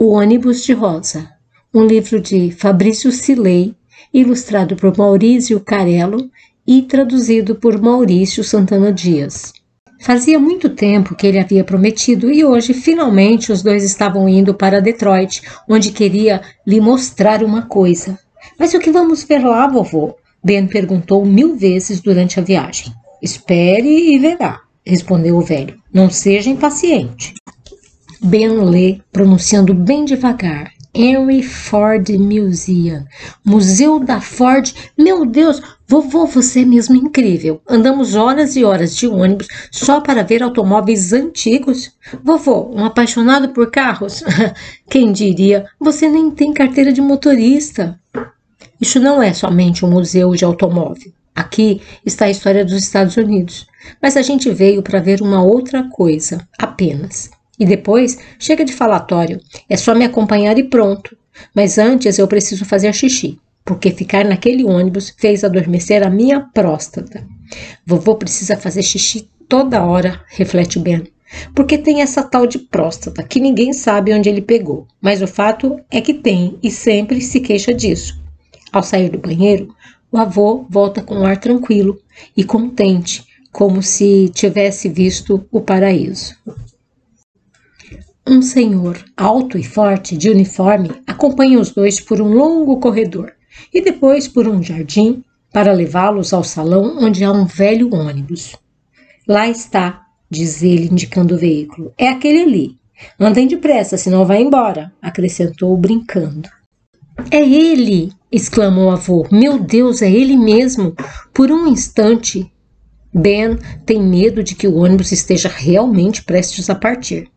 O ônibus de rosa, um livro de Fabrício Silei, ilustrado por Maurício Carello e traduzido por Maurício Santana Dias. Fazia muito tempo que ele havia prometido e hoje, finalmente, os dois estavam indo para Detroit, onde queria lhe mostrar uma coisa. Mas o que vamos ver lá, vovô? Ben perguntou mil vezes durante a viagem. Espere e verá, respondeu o velho. Não seja impaciente. Ben lê, pronunciando bem devagar. Henry Ford Museum. Museu da Ford. Meu Deus, vovô, você é mesmo incrível. Andamos horas e horas de ônibus só para ver automóveis antigos. Vovô, um apaixonado por carros? Quem diria, você nem tem carteira de motorista. Isso não é somente um museu de automóvel. Aqui está a história dos Estados Unidos. Mas a gente veio para ver uma outra coisa, apenas. E depois, chega de falatório, é só me acompanhar e pronto. Mas antes eu preciso fazer xixi, porque ficar naquele ônibus fez adormecer a minha próstata. Vovô precisa fazer xixi toda hora, reflete Ben, porque tem essa tal de próstata que ninguém sabe onde ele pegou. Mas o fato é que tem e sempre se queixa disso. Ao sair do banheiro, o avô volta com um ar tranquilo e contente, como se tivesse visto o paraíso. Um senhor alto e forte, de uniforme, acompanha os dois por um longo corredor e depois por um jardim para levá-los ao salão onde há um velho ônibus. Lá está, diz ele, indicando o veículo. É aquele ali. Andem depressa, senão vai embora, acrescentou, brincando. É ele! exclamou o avô. Meu Deus, é ele mesmo! Por um instante, Ben tem medo de que o ônibus esteja realmente prestes a partir.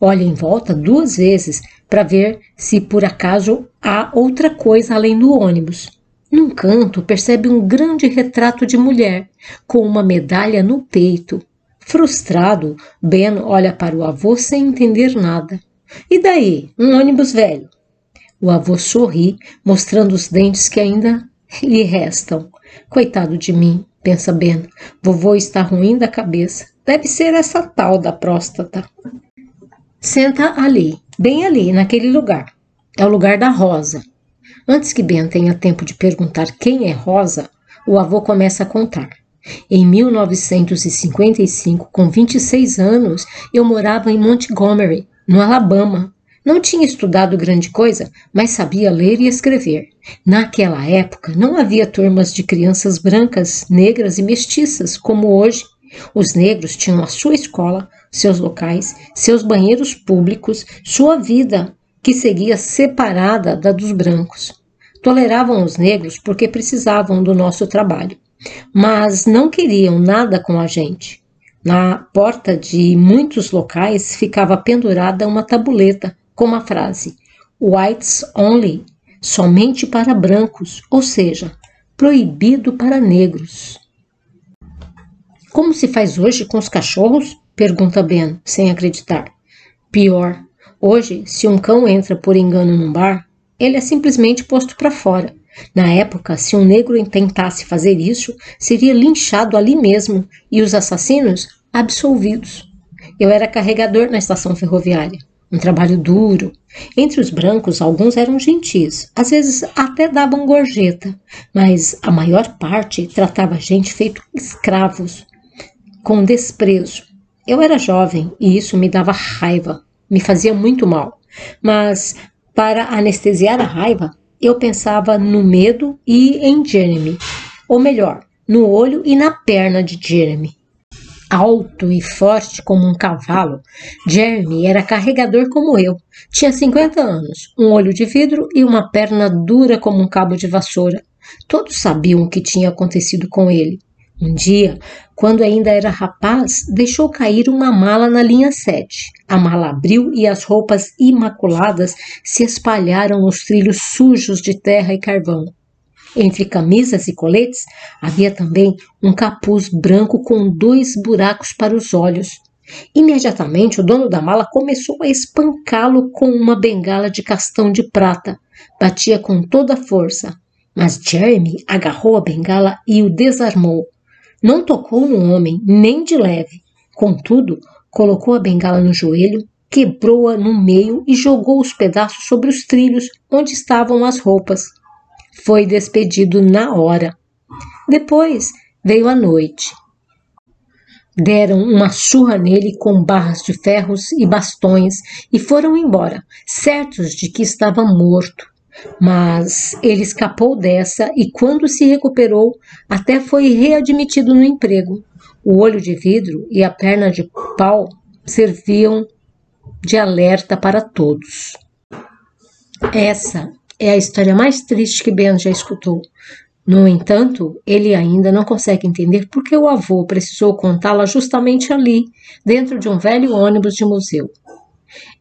Olha em volta duas vezes para ver se por acaso há outra coisa além do ônibus. Num canto, percebe um grande retrato de mulher, com uma medalha no peito. Frustrado, Ben olha para o avô sem entender nada. E daí? Um ônibus velho. O avô sorri, mostrando os dentes que ainda lhe restam. Coitado de mim, pensa Ben. Vovô está ruim da cabeça. Deve ser essa tal da próstata. Senta ali, bem ali, naquele lugar. É o lugar da Rosa. Antes que Ben tenha tempo de perguntar quem é Rosa, o avô começa a contar. Em 1955, com 26 anos, eu morava em Montgomery, no Alabama. Não tinha estudado grande coisa, mas sabia ler e escrever. Naquela época, não havia turmas de crianças brancas, negras e mestiças como hoje. Os negros tinham a sua escola, seus locais, seus banheiros públicos, sua vida, que seguia separada da dos brancos. Toleravam os negros porque precisavam do nosso trabalho, mas não queriam nada com a gente. Na porta de muitos locais ficava pendurada uma tabuleta com a frase Whites Only, somente para brancos, ou seja, proibido para negros. Como se faz hoje com os cachorros? Pergunta Ben, sem acreditar. Pior. Hoje, se um cão entra por engano num bar, ele é simplesmente posto para fora. Na época, se um negro tentasse fazer isso, seria linchado ali mesmo e os assassinos absolvidos. Eu era carregador na estação ferroviária. Um trabalho duro. Entre os brancos, alguns eram gentis, às vezes até davam gorjeta, mas a maior parte tratava a gente feito escravos, com desprezo. Eu era jovem e isso me dava raiva, me fazia muito mal. Mas, para anestesiar a raiva, eu pensava no medo e em Jeremy. Ou melhor, no olho e na perna de Jeremy. Alto e forte como um cavalo, Jeremy era carregador como eu. Tinha 50 anos, um olho de vidro e uma perna dura como um cabo de vassoura. Todos sabiam o que tinha acontecido com ele. Um dia, quando ainda era rapaz, deixou cair uma mala na linha 7. A mala abriu e as roupas imaculadas se espalharam nos trilhos sujos de terra e carvão. Entre camisas e coletes havia também um capuz branco com dois buracos para os olhos. Imediatamente o dono da mala começou a espancá-lo com uma bengala de castão de prata. Batia com toda a força, mas Jeremy agarrou a bengala e o desarmou. Não tocou no homem, nem de leve. Contudo, colocou a bengala no joelho, quebrou-a no meio e jogou os pedaços sobre os trilhos onde estavam as roupas. Foi despedido na hora. Depois veio a noite. Deram uma surra nele com barras de ferros e bastões e foram embora, certos de que estava morto. Mas ele escapou dessa e, quando se recuperou, até foi readmitido no emprego. O olho de vidro e a perna de pau serviam de alerta para todos. Essa é a história mais triste que Ben já escutou. No entanto, ele ainda não consegue entender por que o avô precisou contá-la justamente ali, dentro de um velho ônibus de museu.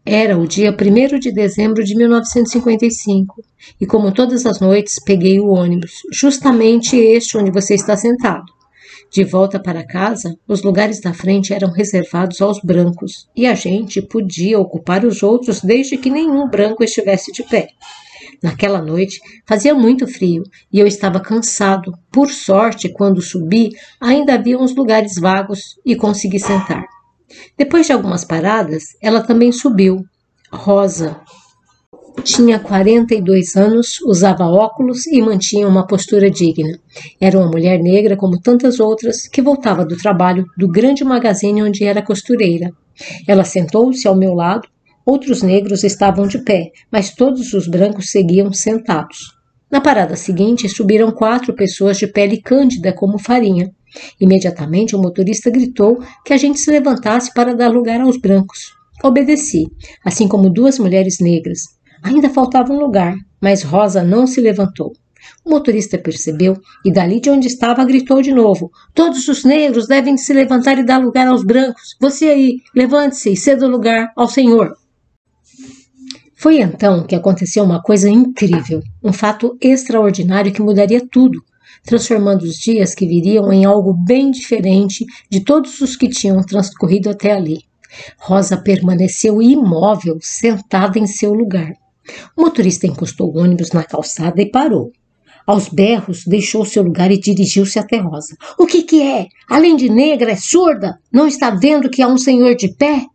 Era o dia 1 de dezembro de 1955 e, como todas as noites, peguei o ônibus, justamente este onde você está sentado. De volta para casa, os lugares da frente eram reservados aos brancos e a gente podia ocupar os outros desde que nenhum branco estivesse de pé. Naquela noite fazia muito frio e eu estava cansado. Por sorte, quando subi, ainda havia uns lugares vagos e consegui sentar. Depois de algumas paradas, ela também subiu. Rosa, tinha 42 anos, usava óculos e mantinha uma postura digna. Era uma mulher negra como tantas outras que voltava do trabalho do grande magazine onde era costureira. Ela sentou-se ao meu lado. Outros negros estavam de pé, mas todos os brancos seguiam sentados. Na parada seguinte, subiram quatro pessoas de pele cândida como farinha. Imediatamente o motorista gritou que a gente se levantasse para dar lugar aos brancos. Obedeci, assim como duas mulheres negras. Ainda faltava um lugar, mas Rosa não se levantou. O motorista percebeu e, dali de onde estava, gritou de novo: Todos os negros devem se levantar e dar lugar aos brancos. Você aí, levante-se e ceda o lugar ao Senhor. Foi então que aconteceu uma coisa incrível, um fato extraordinário que mudaria tudo, transformando os dias que viriam em algo bem diferente de todos os que tinham transcorrido até ali. Rosa permaneceu imóvel, sentada em seu lugar. O motorista encostou o ônibus na calçada e parou. Aos berros, deixou seu lugar e dirigiu-se até Rosa. O que que é? Além de negra, é surda? Não está vendo que há um senhor de pé?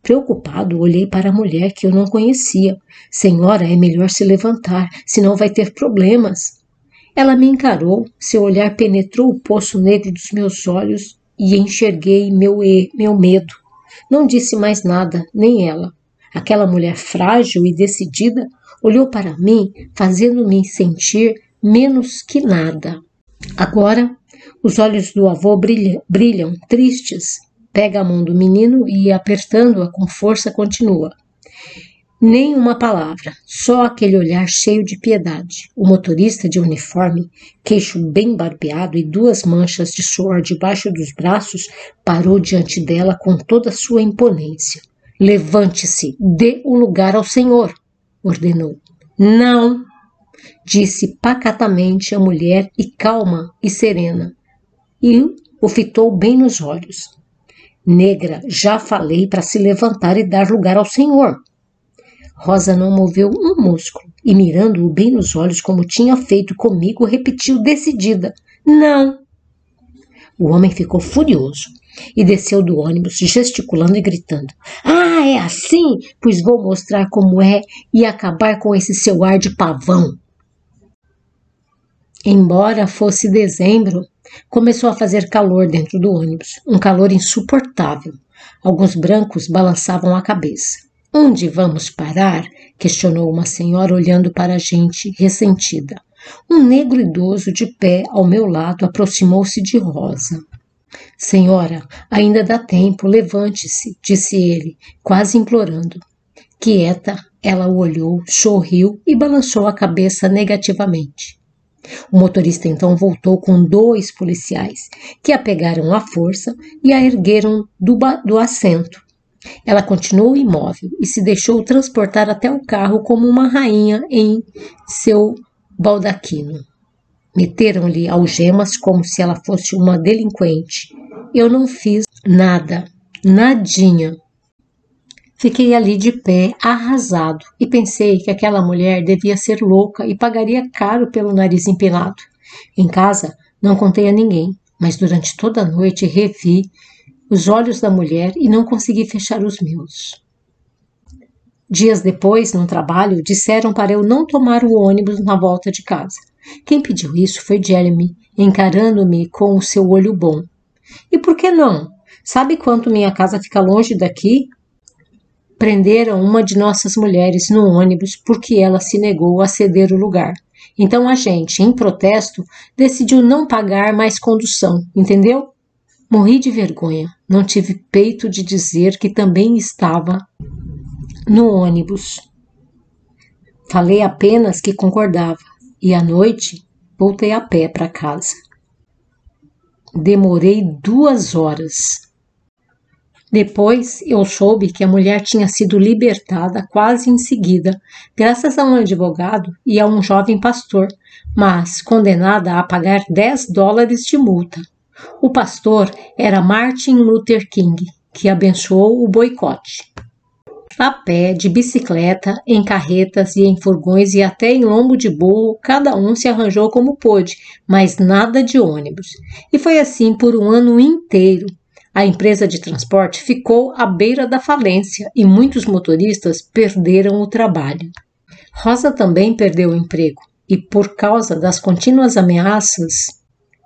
Preocupado, olhei para a mulher que eu não conhecia. Senhora, é melhor se levantar, senão vai ter problemas. Ela me encarou, seu olhar penetrou o poço negro dos meus olhos e enxerguei meu, meu medo. Não disse mais nada, nem ela. Aquela mulher frágil e decidida olhou para mim, fazendo-me sentir menos que nada. Agora, os olhos do avô brilham, brilham tristes. Pega a mão do menino e, apertando-a com força, continua. Nem uma palavra, só aquele olhar cheio de piedade. O motorista de uniforme, queixo bem barbeado e duas manchas de suor debaixo dos braços, parou diante dela com toda sua imponência. Levante-se, dê o lugar ao Senhor, ordenou. Não, disse pacatamente a mulher e calma e serena, e o fitou bem nos olhos. Negra, já falei para se levantar e dar lugar ao Senhor. Rosa não moveu um músculo e, mirando-o bem nos olhos, como tinha feito comigo, repetiu decidida: Não. O homem ficou furioso e desceu do ônibus, gesticulando e gritando: Ah, é assim? Pois vou mostrar como é e acabar com esse seu ar de pavão. Embora fosse dezembro, começou a fazer calor dentro do ônibus, um calor insuportável. Alguns brancos balançavam a cabeça. Onde vamos parar? questionou uma senhora olhando para a gente, ressentida. Um negro idoso de pé ao meu lado aproximou-se de Rosa. Senhora, ainda dá tempo, levante-se, disse ele, quase implorando. Quieta, ela o olhou, sorriu e balançou a cabeça negativamente. O motorista então voltou com dois policiais, que a pegaram à força e a ergueram do, do assento. Ela continuou imóvel e se deixou transportar até o carro como uma rainha em seu baldaquino. Meteram-lhe algemas como se ela fosse uma delinquente. Eu não fiz nada, nadinha. Fiquei ali de pé, arrasado, e pensei que aquela mulher devia ser louca e pagaria caro pelo nariz empinado. Em casa, não contei a ninguém, mas durante toda a noite revi os olhos da mulher e não consegui fechar os meus. Dias depois, no trabalho, disseram para eu não tomar o ônibus na volta de casa. Quem pediu isso foi Jeremy, encarando-me com o seu olho bom. E por que não? Sabe quanto minha casa fica longe daqui? Prenderam uma de nossas mulheres no ônibus porque ela se negou a ceder o lugar. Então a gente, em protesto, decidiu não pagar mais condução, entendeu? Morri de vergonha. Não tive peito de dizer que também estava no ônibus. Falei apenas que concordava e à noite voltei a pé para casa. Demorei duas horas. Depois eu soube que a mulher tinha sido libertada quase em seguida, graças a um advogado e a um jovem pastor, mas condenada a pagar 10 dólares de multa. O pastor era Martin Luther King, que abençoou o boicote a pé, de bicicleta, em carretas e em furgões e até em lombo de burro, cada um se arranjou como pôde, mas nada de ônibus. E foi assim por um ano inteiro. A empresa de transporte ficou à beira da falência e muitos motoristas perderam o trabalho. Rosa também perdeu o emprego e, por causa das contínuas ameaças,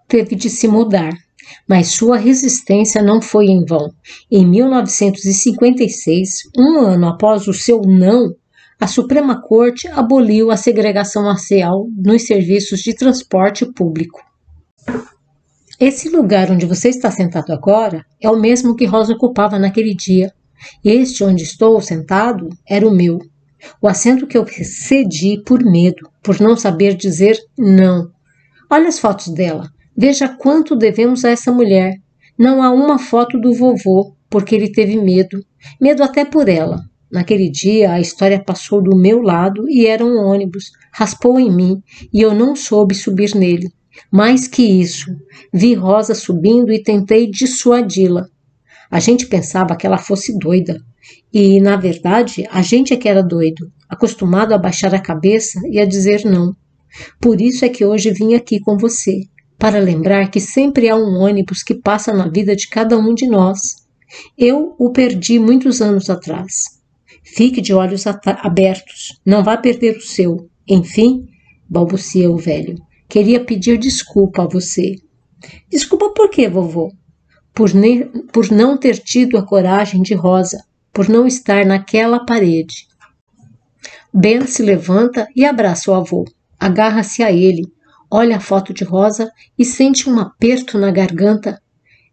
teve de se mudar. Mas sua resistência não foi em vão. Em 1956, um ano após o seu não, a Suprema Corte aboliu a segregação racial nos serviços de transporte público. Esse lugar onde você está sentado agora é o mesmo que Rosa ocupava naquele dia. Este onde estou sentado era o meu. O assento que eu cedi por medo, por não saber dizer não. Olha as fotos dela. Veja quanto devemos a essa mulher. Não há uma foto do vovô, porque ele teve medo, medo até por ela. Naquele dia, a história passou do meu lado e era um ônibus, raspou em mim e eu não soube subir nele. Mais que isso, vi Rosa subindo e tentei dissuadi-la. A gente pensava que ela fosse doida. E, na verdade, a gente é que era doido, acostumado a baixar a cabeça e a dizer não. Por isso é que hoje vim aqui com você, para lembrar que sempre há um ônibus que passa na vida de cada um de nós. Eu o perdi muitos anos atrás. Fique de olhos abertos, não vá perder o seu. Enfim, balbucia o velho, queria pedir desculpa a você. Desculpa por quê, vovô? Por, por não ter tido a coragem de Rosa, por não estar naquela parede. Ben se levanta e abraça o avô. Agarra-se a ele, olha a foto de Rosa e sente um aperto na garganta.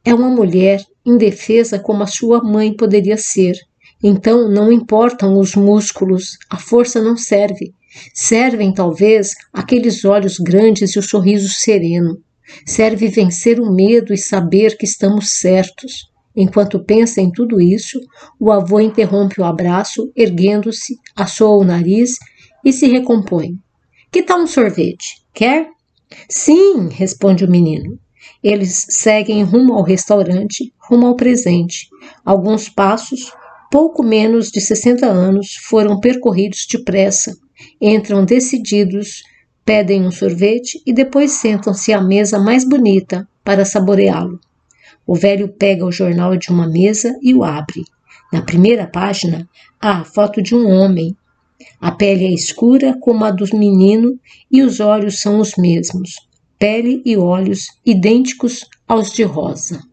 É uma mulher indefesa como a sua mãe poderia ser. Então não importam os músculos, a força não serve. Servem talvez aqueles olhos grandes e o sorriso sereno. Serve vencer o medo e saber que estamos certos. Enquanto pensa em tudo isso, o avô interrompe o abraço, erguendo-se, assoa o nariz e se recompõe. Que tal um sorvete? Quer? Sim, responde o menino. Eles seguem rumo ao restaurante, rumo ao presente. Alguns passos, pouco menos de 60 anos, foram percorridos depressa. Entram decididos, pedem um sorvete e depois sentam-se à mesa mais bonita para saboreá-lo. O velho pega o jornal de uma mesa e o abre. Na primeira página há a foto de um homem a pele é escura como a do menino e os olhos são os mesmos, pele e olhos idênticos aos de Rosa.